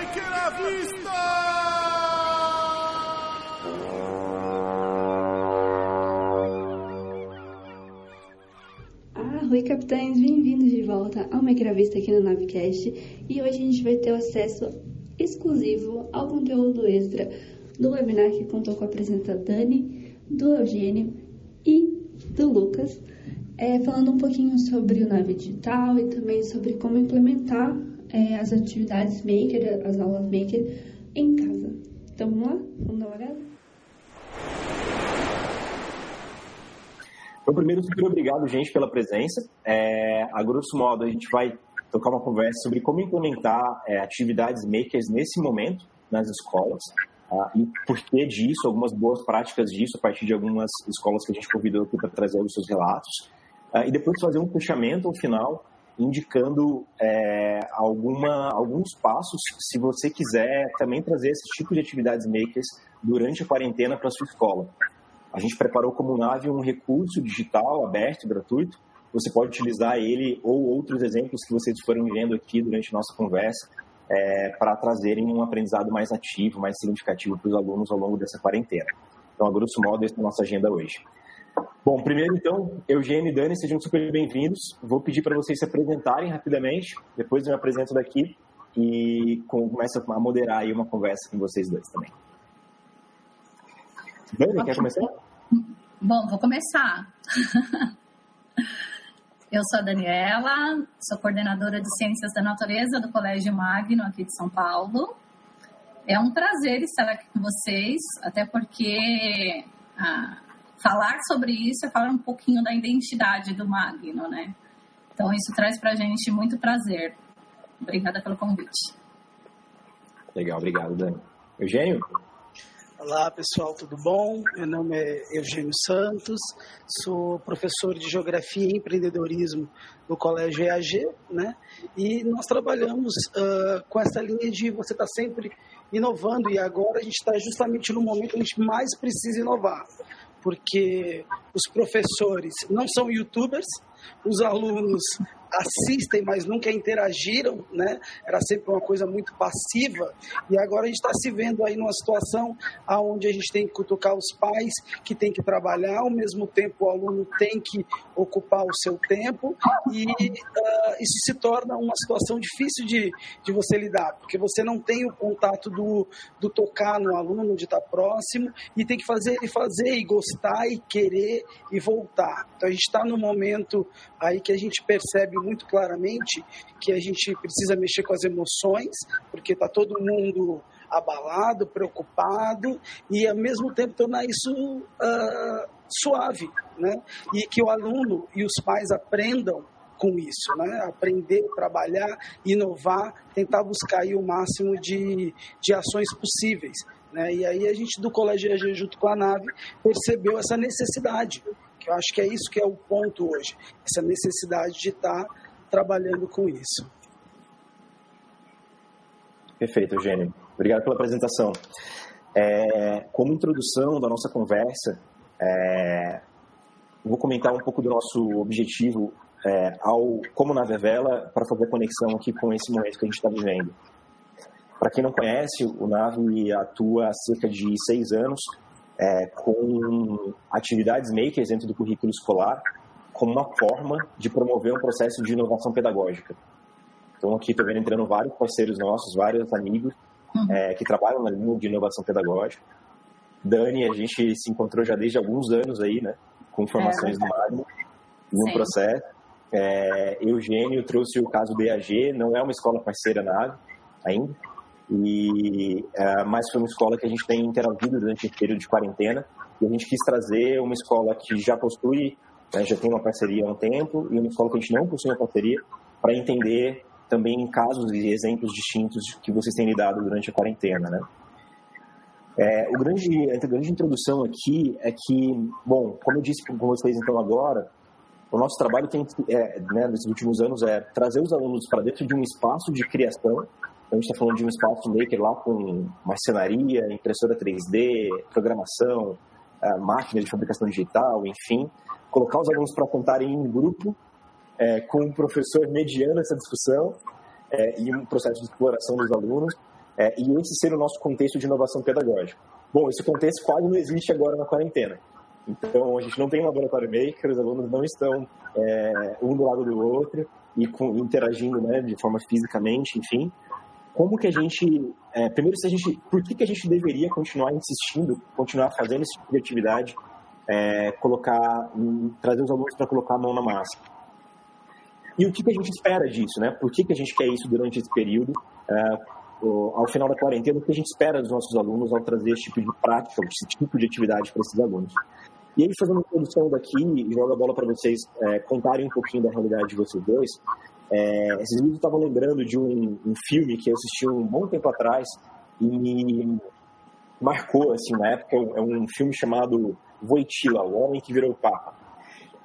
À vista! Ah, oi capitães, bem-vindos de volta ao Maker aqui no Navecast e hoje a gente vai ter acesso exclusivo ao conteúdo extra do webinar que contou com a presença da Dani, do Eugênio e do Lucas, é, falando um pouquinho sobre o Nave Digital e também sobre como implementar é, as atividades Maker, as aulas Maker em casa. Então vamos lá? Vamos dar uma olhada? Então, primeiro, super obrigado, gente, pela presença. É, a grosso modo, a gente vai tocar uma conversa sobre como implementar é, atividades makers nesse momento nas escolas uh, e por que disso, algumas boas práticas disso a partir de algumas escolas que a gente convidou aqui para trazer os seus relatos. Uh, e depois fazer um fechamento ao final indicando é, alguma, alguns passos se você quiser também trazer esse tipo de atividades makers durante a quarentena para sua escola. A gente preparou como Nave um recurso digital aberto, gratuito. Você pode utilizar ele ou outros exemplos que vocês foram vendo aqui durante a nossa conversa é, para trazerem um aprendizado mais ativo, mais significativo para os alunos ao longo dessa quarentena. Então, a grosso modo, essa é a nossa agenda hoje. Bom, primeiro então, Eugênio e Dani, sejam super bem-vindos. Vou pedir para vocês se apresentarem rapidamente, depois eu me apresento daqui e começo a moderar aí uma conversa com vocês dois também. Dani, quer começar? Bom, vou começar. Eu sou a Daniela, sou coordenadora de Ciências da Natureza do Colégio Magno, aqui de São Paulo. É um prazer estar aqui com vocês, até porque falar sobre isso é falar um pouquinho da identidade do Magno, né? Então, isso traz para a gente muito prazer. Obrigada pelo convite. Legal, obrigado, Dani. Eugênio? Olá pessoal, tudo bom? Meu nome é Eugênio Santos, sou professor de Geografia e Empreendedorismo do Colégio EAG, né? E nós trabalhamos uh, com essa linha de você estar tá sempre inovando e agora a gente está justamente no momento que a gente mais precisa inovar, porque os professores não são youtubers, os alunos assistem, mas nunca interagiram, né? Era sempre uma coisa muito passiva. E agora a gente está se vendo aí numa situação aonde a gente tem que cutucar os pais que tem que trabalhar, ao mesmo tempo o aluno tem que ocupar o seu tempo e uh, isso se torna uma situação difícil de, de você lidar, porque você não tem o contato do, do tocar no aluno, de estar próximo e tem que fazer ele fazer e gostar e querer e voltar. Então a gente está no momento aí que a gente percebe muito claramente que a gente precisa mexer com as emoções, porque está todo mundo abalado, preocupado, e ao mesmo tempo tornar isso uh, suave, né? E que o aluno e os pais aprendam com isso, né? Aprender, trabalhar, inovar, tentar buscar o máximo de, de ações possíveis. Né? E aí a gente do Colégio EAG junto com a nave percebeu essa necessidade eu acho que é isso que é o ponto hoje, essa necessidade de estar trabalhando com isso. Perfeito, Eugênio. Obrigado pela apresentação. É, como introdução da nossa conversa, é, vou comentar um pouco do nosso objetivo é, ao como na Vevela para fazer conexão aqui com esse momento que a gente está vivendo. Para quem não conhece, o Nave atua há cerca de seis anos é, com atividades makers dentro do currículo escolar como uma forma de promover um processo de inovação pedagógica. Então, aqui estou vendo entrando vários parceiros nossos, vários amigos uhum. é, que trabalham na linha de inovação pedagógica. Dani, a gente se encontrou já desde alguns anos aí, né, com formações é, do Magno, em um processo. É, Eugênio trouxe o caso do EAG, não é uma escola parceira nada ainda, e, uh, mas foi uma escola que a gente tem interagido durante o período de quarentena e a gente quis trazer uma escola que já possui, né, já tem uma parceria há um tempo e uma escola que a gente não possui uma parceria para entender também casos e exemplos distintos que vocês têm lidado durante a quarentena, né? É, o grande, a grande introdução aqui é que, bom, como eu disse com vocês então agora, o nosso trabalho tem, é, né, nesses últimos anos é trazer os alunos para dentro de um espaço de criação a gente está falando de um espaço maker lá com marcenaria, impressora 3D, programação, máquina de fabricação digital, enfim. Colocar os alunos para contarem em grupo, é, com um professor mediando essa discussão é, e um processo de exploração dos alunos, é, e esse ser o nosso contexto de inovação pedagógica. Bom, esse contexto quase não existe agora na quarentena. Então, a gente não tem laboratório maker, os alunos não estão é, um do lado do outro e com, interagindo né, de forma fisicamente, enfim. Como que a gente, é, primeiro, se a gente, por que, que a gente deveria continuar insistindo, continuar fazendo esse tipo de atividade, é, colocar, trazer os alunos para colocar a mão na massa? E o que, que a gente espera disso, né? Por que, que a gente quer isso durante esse período? É, ao final da quarentena, o que a gente espera dos nossos alunos ao trazer esse tipo de prática, esse tipo de atividade para esses alunos. E aí, fazendo uma introdução daqui, jogo a bola para vocês é, contarem um pouquinho da realidade de vocês dois. É, esses vídeos estavam lembrando de um, um, filme que eu assisti um bom tempo atrás e marcou, assim, na época, é um filme chamado Voitila, O Homem que Virou Papa.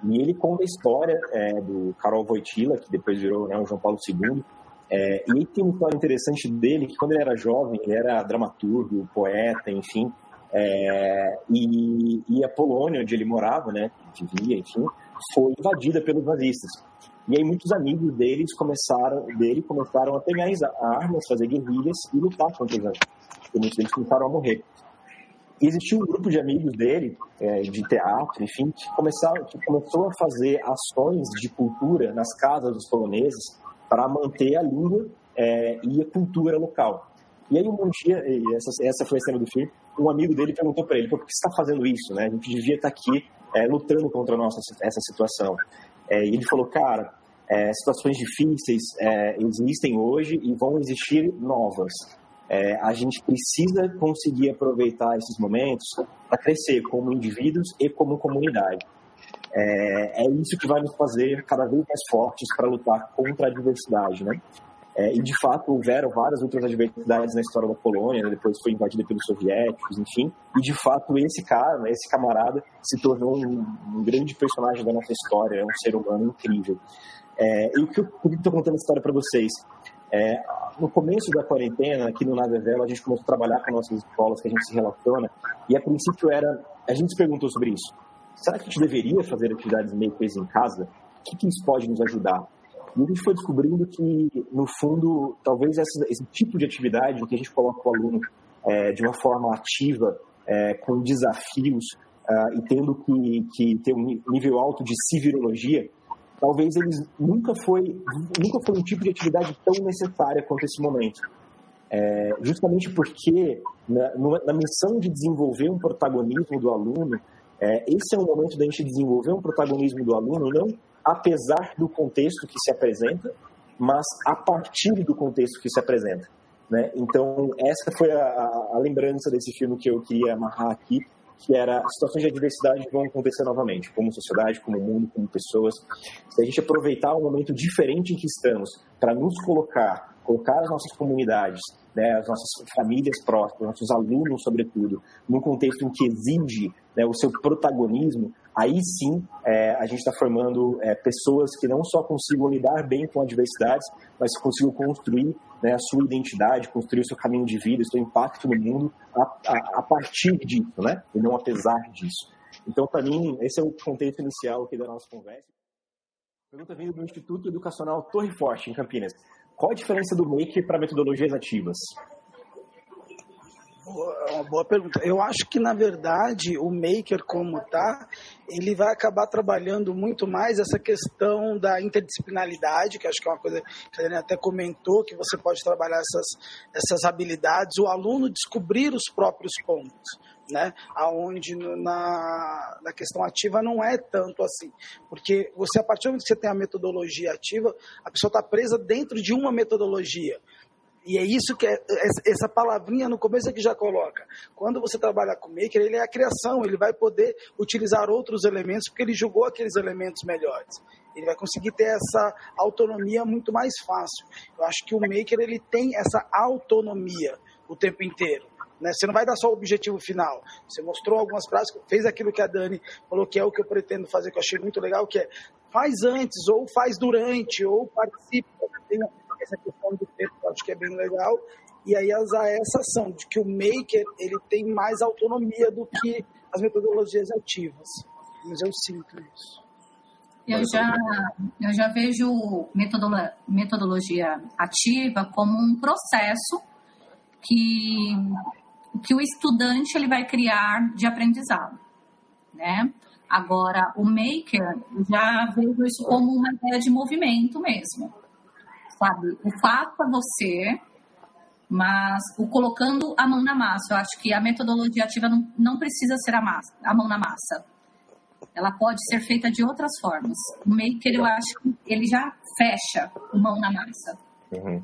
E ele conta a história é, do Karol Voitila, que depois virou né, o João Paulo II, é, e aí tem uma história interessante dele, que quando ele era jovem, ele era dramaturgo, poeta, enfim, é, e, e, a Polônia, onde ele morava, né, vivia, enfim, foi invadida pelos nazistas. E aí muitos amigos deles começaram, dele começaram a pegar armas, fazer guerrilhas e lutar contra os nazistas. E muitos deles começaram a morrer. E existia um grupo de amigos dele, é, de teatro, enfim, que, começaram, que começou a fazer ações de cultura nas casas dos poloneses para manter a língua é, e a cultura local. E aí um dia, essa, essa foi a cena do filme, um amigo dele perguntou para ele, por que você está fazendo isso? Né? A gente devia estar tá aqui é, lutando contra nossa, essa situação. É, e ele falou, cara, é, situações difíceis é, existem hoje e vão existir novas. É, a gente precisa conseguir aproveitar esses momentos para crescer como indivíduos e como comunidade. É, é isso que vai nos fazer cada vez mais fortes para lutar contra a diversidade, né? É, e de fato houveram várias outras adversidades na história da Polônia, né? depois foi invadida pelos soviéticos, enfim. E de fato esse cara, né, esse camarada, se tornou um, um, grande personagem da nossa história, é um ser humano incrível. É, e o que eu estou contando essa história para vocês? É, no começo da quarentena, aqui no Nada a gente começou a trabalhar com nossas escolas, que a gente se relaciona, e a princípio era, a gente se perguntou sobre isso será que a gente deveria fazer atividades meio coisas em casa? O que, que isso pode nos ajudar? E a gente foi descobrindo que, no fundo, talvez esse, esse tipo de atividade em que a gente coloca o aluno é, de uma forma ativa, é, com desafios uh, e tendo que, que ter um nível alto de civirologia, talvez eles nunca foi nunca foi um tipo de atividade tão necessária quanto esse momento. É, justamente porque na, na missão de desenvolver um protagonismo do aluno, é, esse é o momento da gente desenvolver um protagonismo do aluno, não apesar do contexto que se apresenta, mas a partir do contexto que se apresenta. Né? Então, essa foi a, a, lembrança desse filme que eu queria amarrar aqui, que era situações de adversidade vão acontecer novamente, como sociedade, como mundo, como pessoas. Se a gente aproveitar o momento diferente em que estamos para nos colocar, colocar as nossas comunidades, né, as nossas famílias próximas, nossos alunos, sobretudo, num contexto em que exige né, o seu protagonismo, aí sim é, a gente está formando é, pessoas que não só consigam lidar bem com adversidades, mas consigam construir né, a sua identidade, construir o seu caminho de vida, o seu impacto no mundo a, a, a partir disso, né, e não apesar disso. Então, para mim, esse é o contexto inicial aqui da nossa conversa. Pergunta vindo do Instituto Educacional Torre Forte, em Campinas. Qual a diferença do Maker para metodologias ativas? É uma boa pergunta. Eu acho que, na verdade, o maker como tá, ele vai acabar trabalhando muito mais essa questão da interdisciplinaridade, que acho que é uma coisa que a Dani até comentou, que você pode trabalhar essas, essas habilidades, o aluno descobrir os próprios pontos. Né? Aonde na, na questão ativa não é tanto assim, porque você a partir do momento que você tem a metodologia ativa, a pessoa está presa dentro de uma metodologia. E é isso que é, essa palavrinha no começo é que já coloca. Quando você trabalha com maker, ele é a criação, ele vai poder utilizar outros elementos porque ele julgou aqueles elementos melhores. Ele vai conseguir ter essa autonomia muito mais fácil. Eu acho que o maker ele tem essa autonomia o tempo inteiro. Né? Você não vai dar só o objetivo final. Você mostrou algumas práticas, fez aquilo que a Dani falou que é o que eu pretendo fazer, que eu achei muito legal, que é faz antes, ou faz durante, ou participa. Tenha essa questão do tempo, eu acho que é bem legal. E aí usar essa ação de que o maker ele tem mais autonomia do que as metodologias ativas. Mas eu sinto isso. Eu já, eu já vejo metodolo, metodologia ativa como um processo que, que o estudante ele vai criar de aprendizado, né? Agora, o maker, já vejo isso como uma ideia de movimento mesmo, sabe? O fato é você, mas o colocando a mão na massa. Eu acho que a metodologia ativa não, não precisa ser a, massa, a mão na massa. Ela pode ser feita de outras formas. O maker, eu acho que ele já fecha o mão na massa. Uhum.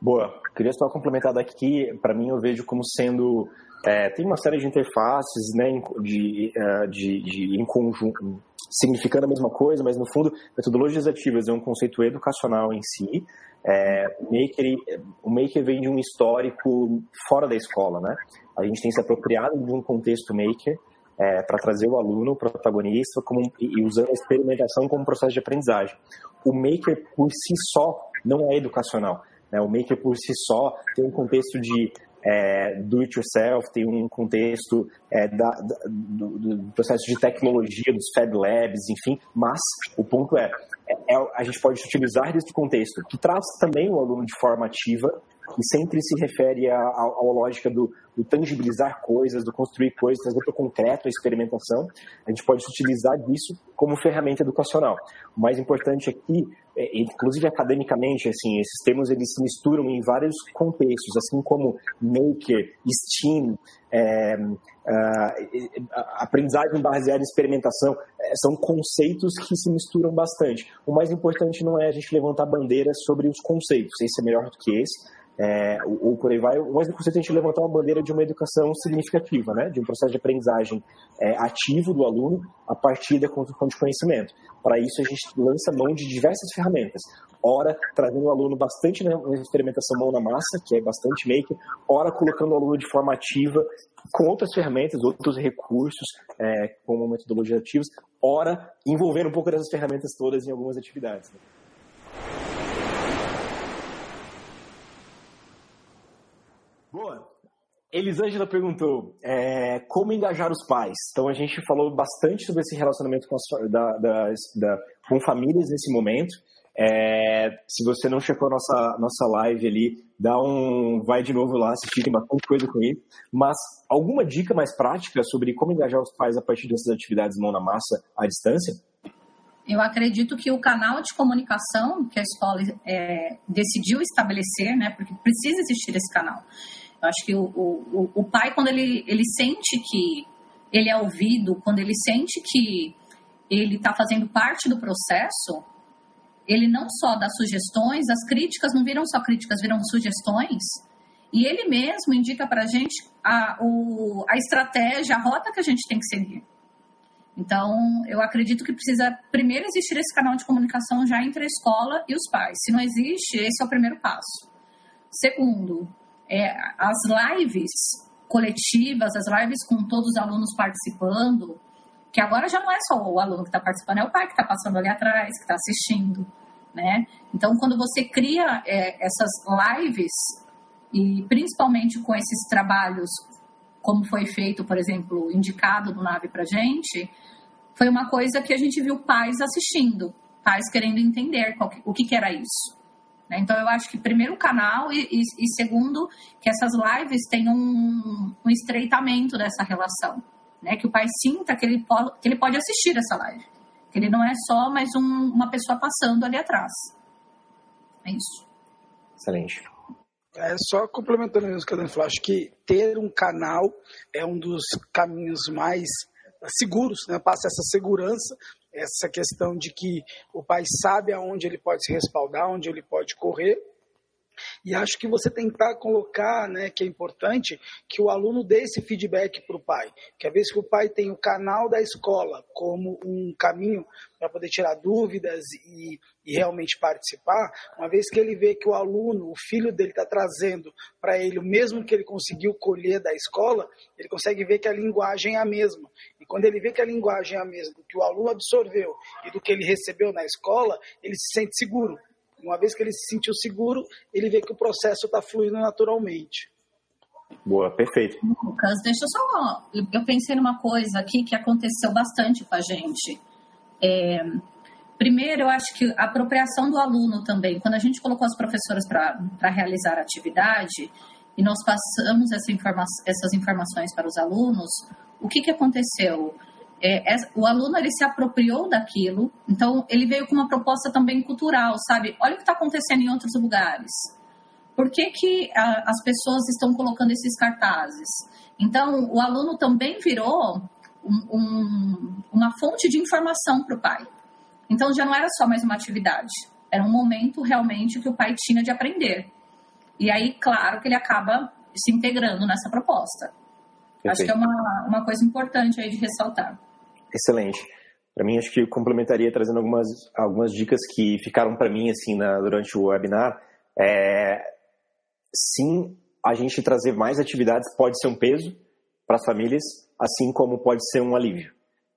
Boa. Queria só complementar daqui, para mim eu vejo como sendo é, tem uma série de interfaces né, de, é, de, de, em conjunto, significando a mesma coisa, mas no fundo, metodologias ativas é um conceito educacional em si. É, maker, o Maker vem de um histórico fora da escola. Né? A gente tem se apropriado de um contexto Maker é, para trazer o aluno, o protagonista, como, e usando a experimentação como processo de aprendizagem. O Maker, por si só, não é educacional. Né? O Maker, por si só, tem um contexto de é, do it yourself, tem um contexto é, da, da, do, do, processo de tecnologia, dos Fab Labs, enfim, mas o ponto é, é, é a gente pode utilizar desse contexto, que traz também o aluno de forma ativa, e sempre se refere à, lógica do, do, tangibilizar coisas, do construir coisas, trazer para o concreto a experimentação. A gente pode utilizar disso como ferramenta educacional. O mais importante aqui, é, inclusive academicamente, assim, esses termos eles se misturam em vários contextos, assim como maker, STEAM, é, Uh, aprendizagem baseada em experimentação é, são conceitos que se misturam bastante. O mais importante não é a gente levantar bandeiras sobre os conceitos, esse é melhor do que esse, é, ou, ou, por aí vai, o mais importante é a gente levantar uma bandeira de uma educação significativa, né, de um processo de aprendizagem é, ativo do aluno a partir da construção de conhecimento. Para isso, a gente lança mão de diversas ferramentas. Ora, trazendo o aluno bastante na experimentação mão na massa, que é bastante maker, ora, colocando o aluno de forma ativa com outras ferramentas, outros recursos, é, como metodologias ativas, ora, envolvendo um pouco dessas ferramentas todas em algumas atividades. Né? Boa. Elisângela perguntou é, como engajar os pais. Então a gente falou bastante sobre esse relacionamento com, as, da, da, da, com famílias nesse momento. É, se você não checou nossa, nossa live ali, dá um, vai de novo lá assistir, tem bastante coisa com isso. Mas alguma dica mais prática sobre como engajar os pais a partir dessas atividades mão na massa à distância? Eu acredito que o canal de comunicação que a escola é, decidiu estabelecer, né, porque precisa existir esse canal, acho que o, o, o pai, quando ele, ele sente que ele é ouvido, quando ele sente que ele está fazendo parte do processo, ele não só dá sugestões, as críticas não viram só críticas, viram sugestões, e ele mesmo indica para a gente a, estratégia, a rota que a gente tem que seguir. Então, eu acredito que precisa primeiro existir esse canal de comunicação já entre a escola e os pais. Se não existe, esse é o primeiro passo. Segundo, é, as lives coletivas, as lives com todos os alunos participando, que agora já não é só o aluno que está participando, é o pai que está passando ali atrás, que está assistindo, né? Então, quando você cria é, essas lives, e principalmente com esses trabalhos, como foi feito, por exemplo, indicado no Nave para gente, foi uma coisa que a gente viu pais assistindo, pais querendo entender que, o que, que era isso. Né? Então, eu acho que primeiro o canal e, e, e segundo que essas lives tenham um, um estreitamento dessa relação. Né? Que o pai sinta que ele, pode, que ele pode assistir essa live. Que ele não é só mais um, uma pessoa passando ali atrás. É isso. Excelente. É só complementando isso que falou, acho que ter um canal é um dos caminhos mais seguros, né? passa essa segurança essa questão de que o pai sabe aonde ele pode se respaldar, onde ele pode correr. E acho que você tentar colocar, né, que é importante, que o aluno dê esse feedback para o pai. Que às vezes que o pai tem o canal da escola como um caminho para poder tirar dúvidas e e realmente participar, uma vez que ele vê que o aluno, o filho dele está trazendo para ele o mesmo que ele conseguiu colher da escola, ele consegue ver que a linguagem é a mesma. Quando ele vê que a linguagem é a mesma, do que o aluno absorveu e do que ele recebeu na escola, ele se sente seguro. Uma vez que ele se sentiu seguro, ele vê que o processo está fluindo naturalmente. Boa, perfeito. Lucas, deixa eu só. Eu pensei numa coisa aqui que aconteceu bastante com a gente. É, Primeiro, eu acho que a apropriação do aluno também. Quando a gente colocou as professoras para realizar a atividade, e nós passamos essa informa essas informações para os alunos, o que, que aconteceu? É, o aluno ele se apropriou daquilo, então ele veio com uma proposta também cultural, sabe? Olha o que está acontecendo em outros lugares. Por que, que a, as pessoas estão colocando esses cartazes? Então, o aluno também virou um, um, uma fonte de informação para o pai. Então, já não era só mais uma atividade, era um momento realmente que o pai tinha de aprender. E aí, claro que ele acaba se integrando nessa proposta. Perfeito. Acho que é uma, uma coisa importante aí de ressaltar. Excelente. Para mim, acho que complementaria trazendo algumas, algumas dicas que ficaram para mim assim na, durante o webinar. É, sim, a gente trazer mais atividades pode ser um peso para as famílias, assim como pode ser um alívio.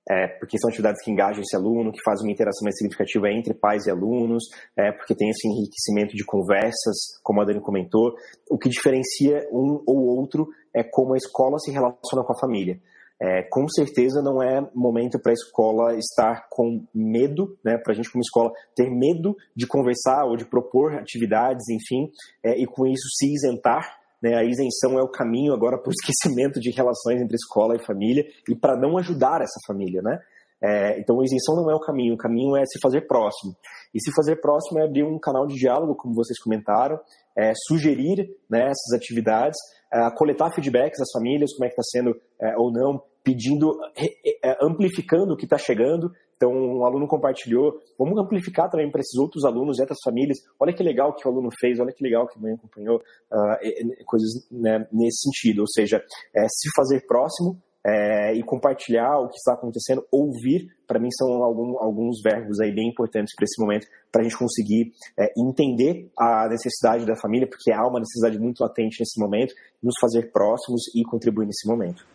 É, porque são atividades que engajam esse aluno, que fazem uma interação mais significativa entre pais e alunos, é, porque tem esse enriquecimento de conversas, como a Dani comentou. O que diferencia um ou outro é como a escola se relaciona com a família. É, com certeza não é momento para a escola estar com medo, né, para a gente como escola ter medo de conversar ou de propor atividades, enfim, é, e com isso se isentar. Né, a isenção é o caminho agora para o esquecimento de relações entre escola e família e para não ajudar essa família, né? É, então, a isenção não é o caminho, o caminho é se fazer próximo. E se fazer próximo é abrir um canal de diálogo, como vocês comentaram, é, sugerir né, essas atividades, é, coletar feedbacks das famílias, como é que está sendo é, ou não, pedindo, é, amplificando o que está chegando. Então, um aluno compartilhou, vamos amplificar também para esses outros alunos e outras famílias. Olha que legal que o aluno fez, olha que legal que a mãe acompanhou, uh, coisas né, nesse sentido. Ou seja, é, se fazer próximo é, e compartilhar o que está acontecendo, ouvir, para mim são algum, alguns verbos aí bem importantes para esse momento, para a gente conseguir é, entender a necessidade da família, porque há uma necessidade muito latente nesse momento, nos fazer próximos e contribuir nesse momento.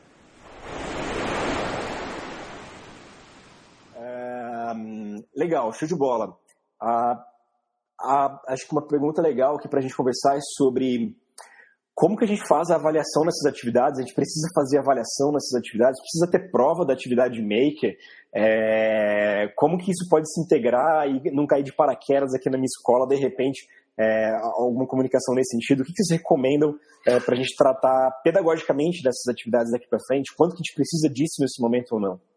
É, legal, show de bola. Ah, ah, acho que uma pergunta legal aqui para a gente conversar é sobre como que a gente faz a avaliação nessas atividades? A gente precisa fazer avaliação nessas atividades? Precisa ter prova da atividade maker? É, como que isso pode se integrar e não cair de paraquedas aqui na minha escola, de repente, é, alguma comunicação nesse sentido? O que, que vocês recomendam é, para a gente tratar pedagogicamente dessas atividades daqui para frente? Quanto que a gente precisa disso nesse momento ou não?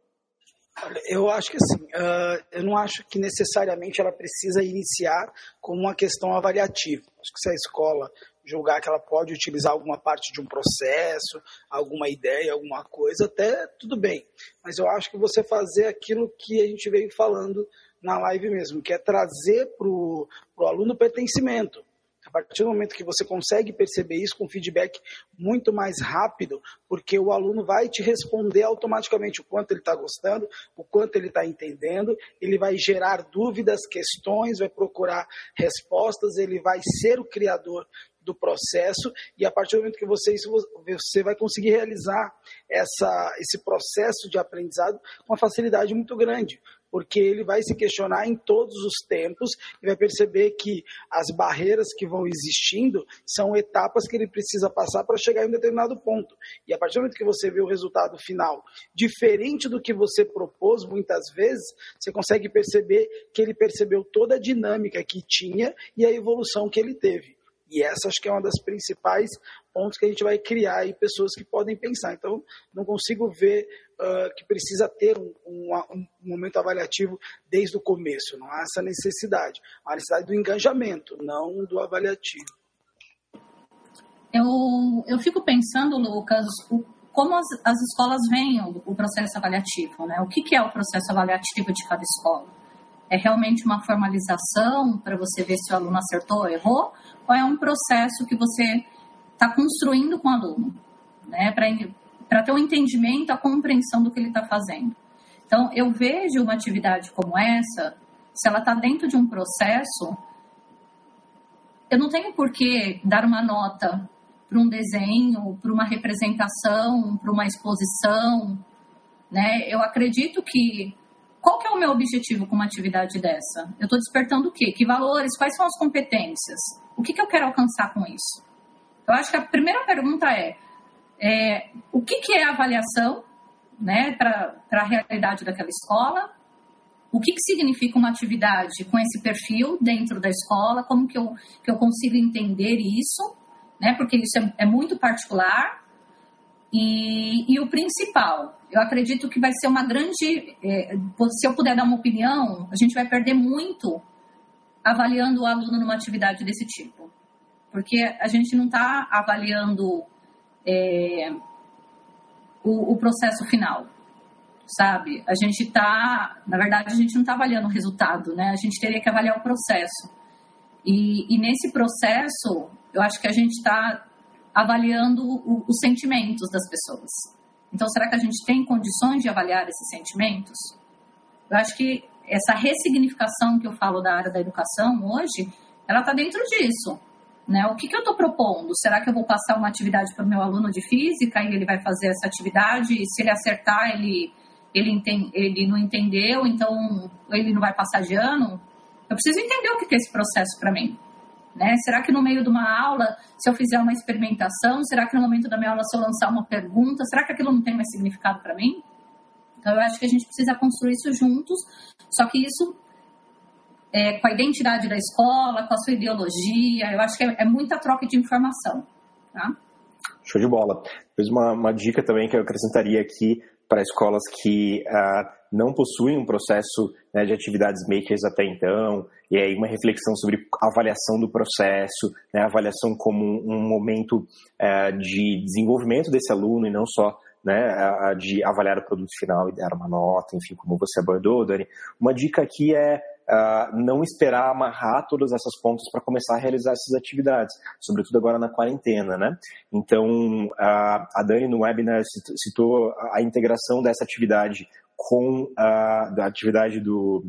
Eu acho que assim, uh, eu não acho que necessariamente ela precisa iniciar com uma questão avaliativa. Acho que se a escola julgar que ela pode utilizar alguma parte de um processo, alguma ideia, alguma coisa, até tudo bem. Mas eu acho que você fazer aquilo que a gente veio falando na live mesmo, que é trazer para o aluno pertencimento. Partir do momento que você consegue perceber isso com feedback muito mais rápido, porque o aluno vai te responder automaticamente o quanto ele está gostando, o quanto ele está entendendo, ele vai gerar dúvidas, questões, vai procurar respostas, ele vai ser o criador do processo e a partir do momento que você isso você vai conseguir realizar essa esse processo de aprendizado com uma facilidade muito grande porque ele vai se questionar em todos os tempos e vai perceber que as barreiras que vão existindo são etapas que ele precisa passar para chegar em um determinado ponto. E a partir do momento que você vê o resultado final diferente do que você propôs, muitas vezes, você consegue perceber que ele percebeu toda a dinâmica que tinha e a evolução que ele teve. E essa acho que é uma das principais pontos que a gente vai criar pessoas que podem pensar. Então, não consigo ver uh, que precisa ter um, um, um, momento avaliativo desde o começo. Não há essa necessidade. Há necessidade do engajamento, não do avaliativo. Eu, eu fico pensando, Lucas, o, como as, as escolas veem o, o, processo avaliativo. Né? O que, que é o processo avaliativo de cada escola? É realmente uma formalização para você ver se o aluno acertou ou errou? Ou é um processo que você está construindo com o aluno? Né? Ter um entendimento, a compreensão do que ele está fazendo. Então, eu vejo uma atividade como essa, se ela está dentro de um processo, eu não tenho por que dar uma nota para um desenho, para uma representação, para uma exposição. Né? Eu acredito que qual que é o meu objetivo com uma atividade dessa? Eu estou despertando o quê? Que valores? Quais são as competências? O que, que eu quero alcançar com isso? Eu acho que a primeira pergunta é, é o que, que é avaliação né, para a realidade daquela escola? O que, que significa uma atividade com esse perfil dentro da escola? Como que eu, que eu consigo entender isso? né? Porque isso é, é muito particular. E, e, o principal, eu acredito que vai ser uma grande. É, se eu puder dar uma opinião, a gente vai perder muito avaliando o aluno numa atividade desse tipo. Porque a gente não está avaliando é, o, o, processo final, sabe? A gente está, na verdade, a gente não está avaliando o resultado, né? A gente teria que avaliar o processo. E, e nesse processo, eu acho que a gente está avaliando o, os sentimentos das pessoas. Então, será que a gente tem condições de avaliar esses sentimentos? Eu acho que essa ressignificação que eu falo da área da educação hoje, ela está dentro disso. Né? O que, que eu estou propondo? Será que eu vou passar uma atividade para o meu aluno de física e ele vai fazer essa atividade e se ele acertar, ele, ele, entende, ele não entendeu, então ele não vai passar de ano? Eu preciso entender o que, que é esse processo para mim. Né? Será que no meio de uma aula, se eu fizer uma experimentação, será que no momento da minha aula, se eu lançar uma pergunta, será que aquilo não tem mais significado para mim? Então, eu acho que a gente precisa construir isso juntos, só que isso é, com a identidade da escola, com a sua ideologia, eu acho que é, é muita troca de informação. Tá? Show de bola. Depois uma, uma dica também que eu acrescentaria aqui para escolas que uh, não possuem um processo né, de atividades makers até então, e aí uma reflexão sobre avaliação do processo, né, avaliação como um, um momento uh, de desenvolvimento desse aluno e não só né, de avaliar o produto final e dar uma nota, enfim, como você abordou, Dani. Uma dica aqui é uh, não esperar amarrar todas essas pontas para começar a realizar essas atividades, sobretudo agora na quarentena, né? Então, uh, a Dani no webinar citou a integração dessa atividade com a da atividade do,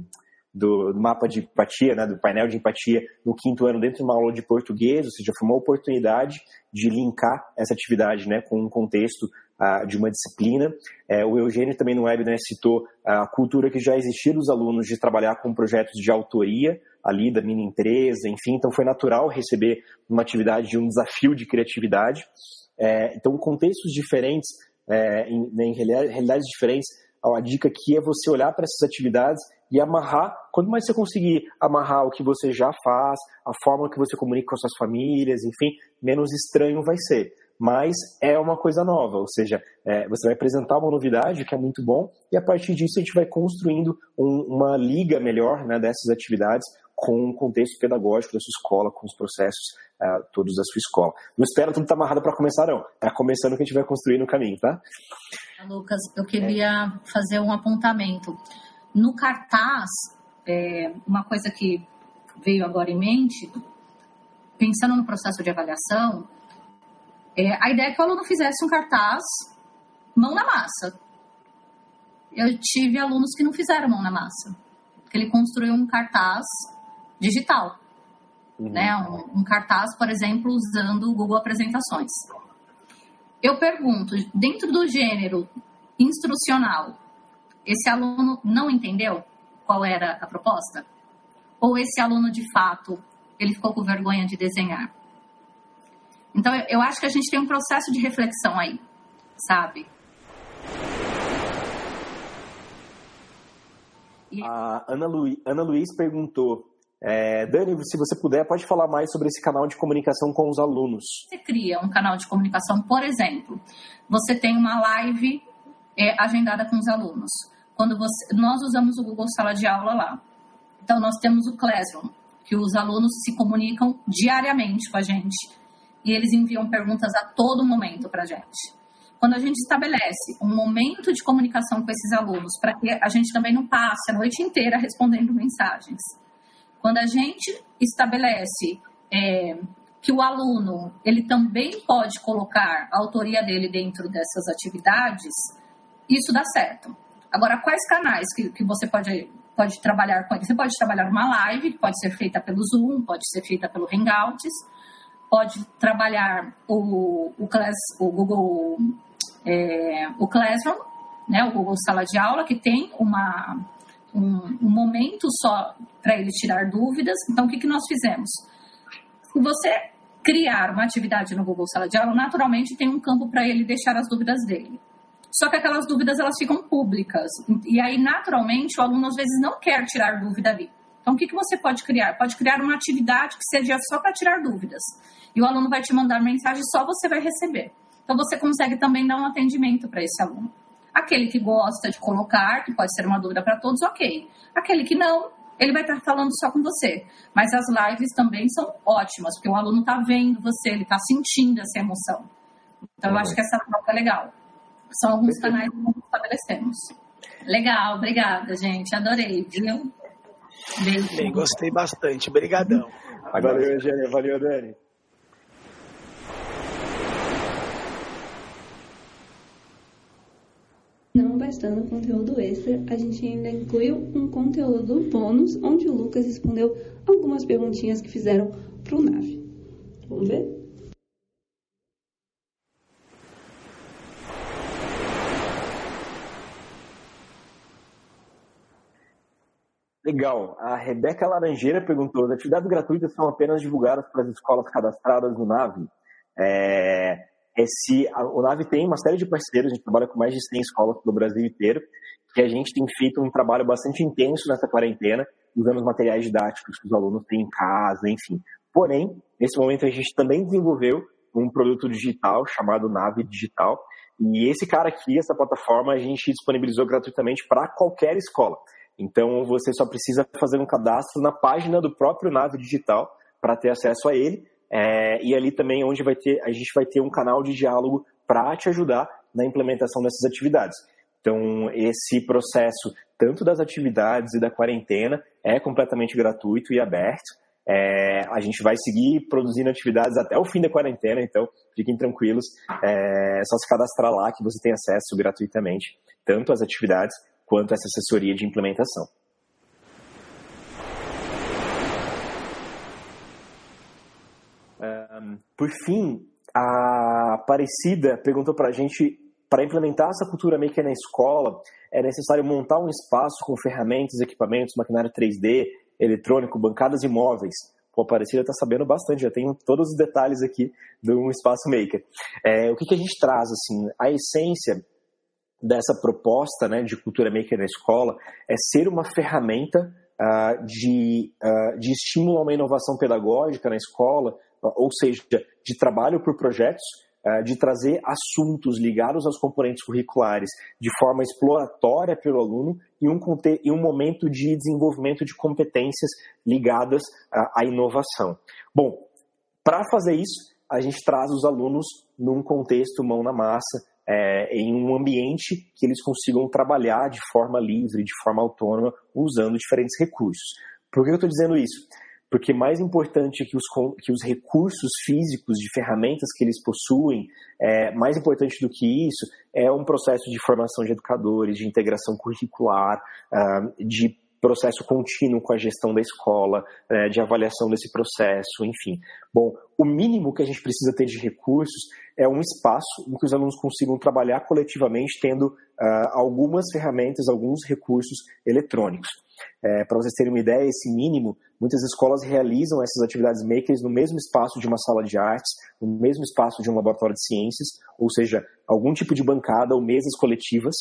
do, do, mapa de empatia, né, do painel de empatia no quinto ano dentro de uma aula de português, ou seja, foi uma oportunidade de linkar essa atividade né, com um contexto de uma disciplina. É, o Eugênio também no webinar citou a cultura que já existia dos alunos de trabalhar com projetos de autoria ali da mini empresa, enfim, então foi natural receber uma atividade de um desafio de criatividade. É, então, contextos diferentes, é, em, né, em realidades diferentes, a dica aqui é você olhar para essas atividades e amarrar, quanto mais você conseguir amarrar o que você já faz, a forma que você comunica com as suas famílias, enfim, menos estranho vai ser mas é uma coisa nova, ou seja, é, você vai apresentar uma novidade que é muito bom e a partir disso a gente vai construindo um, uma liga melhor né, dessas atividades com o contexto pedagógico da sua escola, com os processos uh, todos da sua escola. Não espera tudo estar tá amarrado para começar, não. É começando que a gente vai construir no caminho, tá? Lucas, eu queria é. fazer um apontamento. No cartaz, é, uma coisa que veio agora em mente, pensando no processo de avaliação, é, a ideia é que o aluno fizesse um cartaz mão na massa. Eu tive alunos que não fizeram mão na massa. Que ele construiu um cartaz digital. Uhum. Né? Um, um cartaz, por exemplo, usando o Google Apresentações. Eu pergunto, dentro do gênero instrucional, esse aluno não entendeu qual era a proposta? Ou esse aluno, de fato, ele ficou com vergonha de desenhar? Então, eu acho que a gente tem um processo de reflexão aí, sabe? A Ana, Lu... Ana Luiz perguntou: é, Dani, se você puder, pode falar mais sobre esse canal de comunicação com os alunos. Você cria um canal de comunicação, por exemplo, você tem uma live é, agendada com os alunos. Quando você, nós usamos o Google Sala de Aula lá. Então, nós temos o Classroom, que os alunos se comunicam diariamente com a gente e eles enviam perguntas a todo momento para a gente. Quando a gente estabelece um momento de comunicação com esses alunos, para que a gente também não passe a noite inteira respondendo mensagens. Quando a gente estabelece é, que o aluno ele também pode colocar a autoria dele dentro dessas atividades, isso dá certo. Agora, quais canais que, que você pode, pode trabalhar com ele? Você pode trabalhar uma live, pode ser feita pelo Zoom, pode ser feita pelo Hangouts, pode trabalhar o, o, class, o Google é, o Classroom, né, o Google Sala de Aula, que tem uma, um, um momento só para ele tirar dúvidas. Então, o que, que nós fizemos? Se você criar uma atividade no Google Sala de Aula, naturalmente tem um campo para ele deixar as dúvidas dele. Só que aquelas dúvidas elas ficam públicas. E aí, naturalmente, o aluno às vezes não quer tirar dúvida ali. Então, o que, que você pode criar? Pode criar uma atividade que seja só para tirar dúvidas. E o aluno vai te mandar mensagem, só você vai receber. Então você consegue também dar um atendimento para esse aluno. Aquele que gosta de colocar, que pode ser uma dúvida para todos, ok. Aquele que não, ele vai estar falando só com você. Mas as lives também são ótimas, porque o aluno está vendo você, ele está sentindo essa emoção. Então, eu acho que essa troca é legal. São alguns canais que nós estabelecemos. Legal, obrigada, gente. Adorei, viu? Beijo. Bem, gostei bastante. Obrigadão. Valeu, Eugênia. Valeu, Dani. Bastando conteúdo extra, a gente ainda incluiu um conteúdo bônus onde o Lucas respondeu algumas perguntinhas que fizeram para o NAVE. Vamos ver? Legal. A Rebeca Laranjeira perguntou: as atividades gratuitas são apenas divulgadas para as escolas cadastradas no NAVE? É, esse, a, o NAVE tem uma série de parceiros, a gente trabalha com mais de 100 escolas do Brasil inteiro, que a gente tem feito um trabalho bastante intenso nessa quarentena, usando os materiais didáticos que os alunos têm em casa, enfim. Porém, nesse momento a gente também desenvolveu um produto digital chamado Nave Digital, e esse cara aqui, essa plataforma, a gente disponibilizou gratuitamente para qualquer escola. Então você só precisa fazer um cadastro na página do próprio Nave Digital para ter acesso a ele. É, e ali também onde vai ter, a gente vai ter um canal de diálogo para te ajudar na implementação dessas atividades. Então, esse processo, tanto das atividades e da quarentena, é completamente gratuito e aberto. É, a gente vai seguir produzindo atividades até o fim da quarentena, então fiquem tranquilos. É, é só se cadastrar lá que você tem acesso gratuitamente, tanto às atividades quanto essa assessoria de implementação. Por fim, a Aparecida perguntou para a gente, para implementar essa cultura maker na escola, é necessário montar um espaço com ferramentas, equipamentos, maquinário 3D, eletrônico, bancadas e móveis. Pô, a Aparecida está sabendo bastante, já tem todos os detalhes aqui do espaço maker. É, o que, que a gente traz? assim? A essência dessa proposta né, de cultura maker na escola é ser uma ferramenta uh, de, uh, de estímulo a uma inovação pedagógica na escola, ou seja, de trabalho por projetos, uh, de trazer assuntos ligados aos componentes curriculares de forma exploratória pelo aluno e um, e um momento de desenvolvimento de competências ligadas à inovação. Bom, para fazer isso, a gente traz os alunos num contexto mão na massa, é, em um ambiente que eles consigam trabalhar de forma livre, de forma autônoma, usando diferentes recursos. Por que eu estou dizendo isso? Porque mais importante que os, que os recursos físicos de ferramentas que eles possuem, é, mais importante do que isso, é um processo de formação de educadores, de integração curricular, uh, de processo contínuo com a gestão da escola, é, de avaliação desse processo, enfim. Bom, o mínimo que a gente precisa ter de recursos é um espaço em que os alunos consigam trabalhar coletivamente, tendo uh, algumas ferramentas, alguns recursos eletrônicos. É, Para vocês terem uma ideia, esse mínimo, muitas escolas realizam essas atividades makers no mesmo espaço de uma sala de artes, no mesmo espaço de um laboratório de ciências, ou seja, algum tipo de bancada ou mesas coletivas.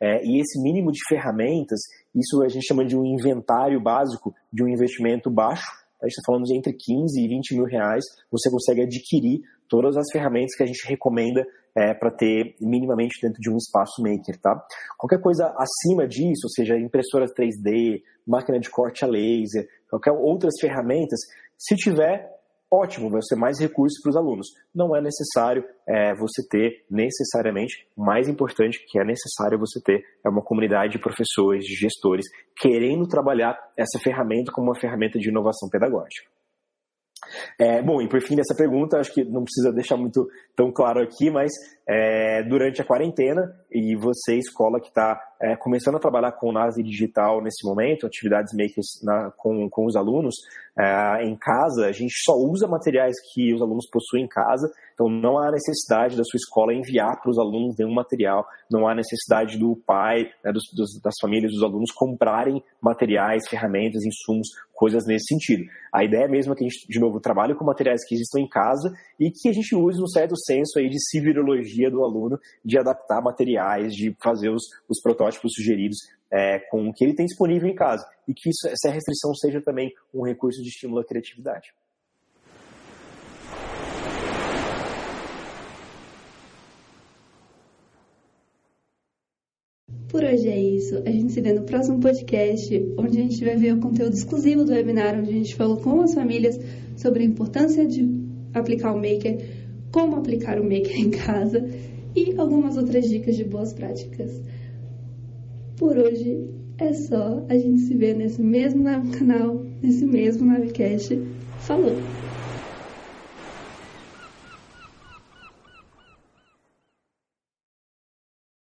É, e esse mínimo de ferramentas, isso a gente chama de um inventário básico de um investimento baixo. A gente está falando de entre 15 e 20 mil reais. Você consegue adquirir todas as ferramentas que a gente recomenda é, para ter minimamente dentro de um espaço maker, tá? Qualquer coisa acima disso, ou seja, impressoras 3D, máquina de corte a laser, qualquer outras ferramentas, se tiver, ótimo, vai ser mais recursos para os alunos. Não é necessário é, você ter necessariamente, mais importante que é necessário você ter é uma comunidade de professores, de gestores, querendo trabalhar essa ferramenta como uma ferramenta de inovação pedagógica. É, bom, e por fim dessa pergunta, acho que não precisa deixar muito tão claro aqui, mas é, durante a quarentena, e você, escola que está é, começando a trabalhar com NASE digital nesse momento, atividades makers com, com os alunos é, em casa, a gente só usa materiais que os alunos possuem em casa, então não há necessidade da sua escola enviar para os alunos nenhum material, não há necessidade do pai, né, dos, dos, das famílias dos alunos comprarem materiais, ferramentas, insumos, coisas nesse sentido. A ideia mesmo é que a gente, de novo, trabalhe com materiais que existam em casa e que a gente use um certo senso aí de civirologia do aluno, de adaptar materiais, de fazer os, os protótipos sugeridos é, com o que ele tem disponível em casa. E que isso, essa restrição seja também um recurso de estímulo à criatividade. Por hoje é isso. A gente se vê no próximo podcast, onde a gente vai ver o conteúdo exclusivo do webinar, onde a gente falou com as famílias sobre a importância de aplicar o Maker, como aplicar o Maker em casa e algumas outras dicas de boas práticas. Por hoje é só. A gente se vê nesse mesmo canal, nesse mesmo Navecast. Falou!